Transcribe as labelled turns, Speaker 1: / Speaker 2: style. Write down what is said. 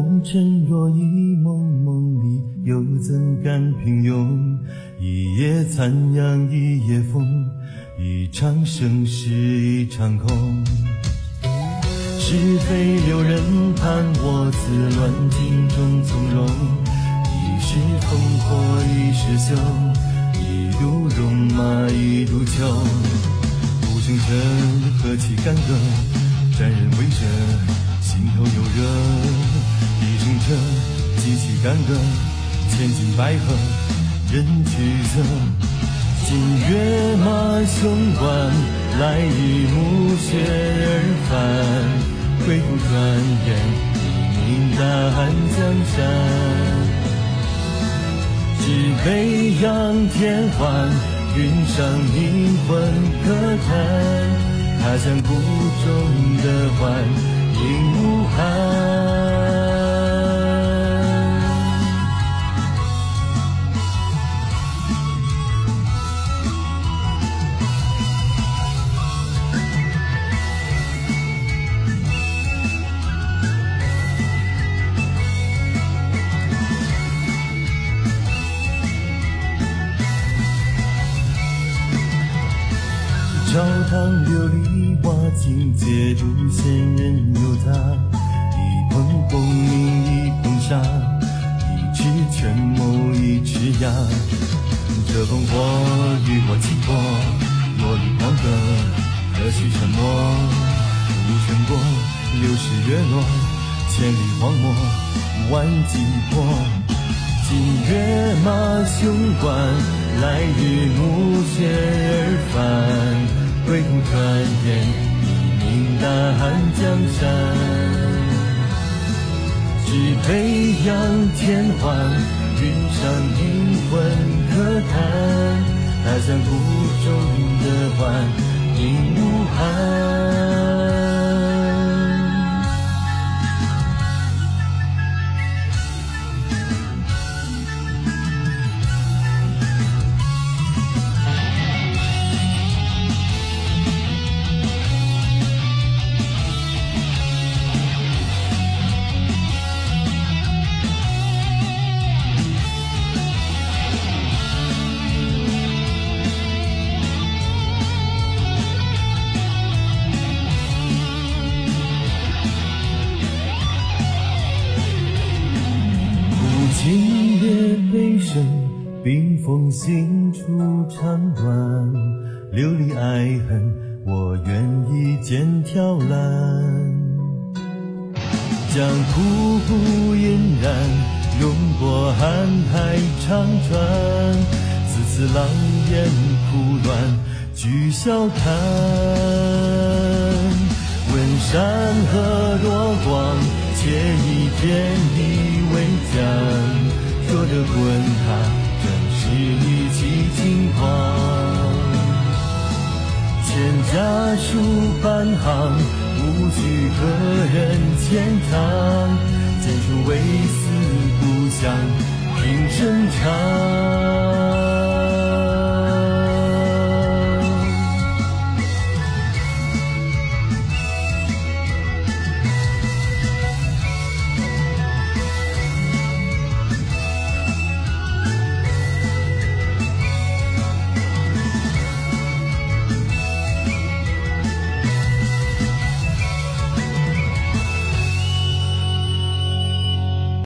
Speaker 1: 红尘若一梦，梦里又怎敢平庸？一夜残阳一夜风，一场盛世一场空。是非留人盼，我自乱境中从容。一世烽火一时休，一路戎马一路秋。无声者何其干戈，战人为者。心头有热，一声车，激起干戈，千金百合任曲折。今跃马雄关，来日暮雪而返。回头转眼，黎明大汉江山。只悲仰天欢，云上灵魂可叹。他乡故中的欢。应无憾。堂琉璃瓦镜，借助仙人有他。一捧功名一捧沙，一尺权谋一尺牙。这烽火与我倾国，落日狂歌，何须沉默？无尘过，流逝月落，千里荒漠万寂魄。今跃马雄关，来日暮雪而返。回头转眼，黎明大汉江山。只悲仰天欢，冰封心处长短，流离爱恨，我愿一剑挑蓝。江湖不嫣然，涌过瀚海长川，丝丝狼烟苦乱，俱笑谈。问山河若光，且以天地行，无惧何人潜藏。剑出为死不降，平生长。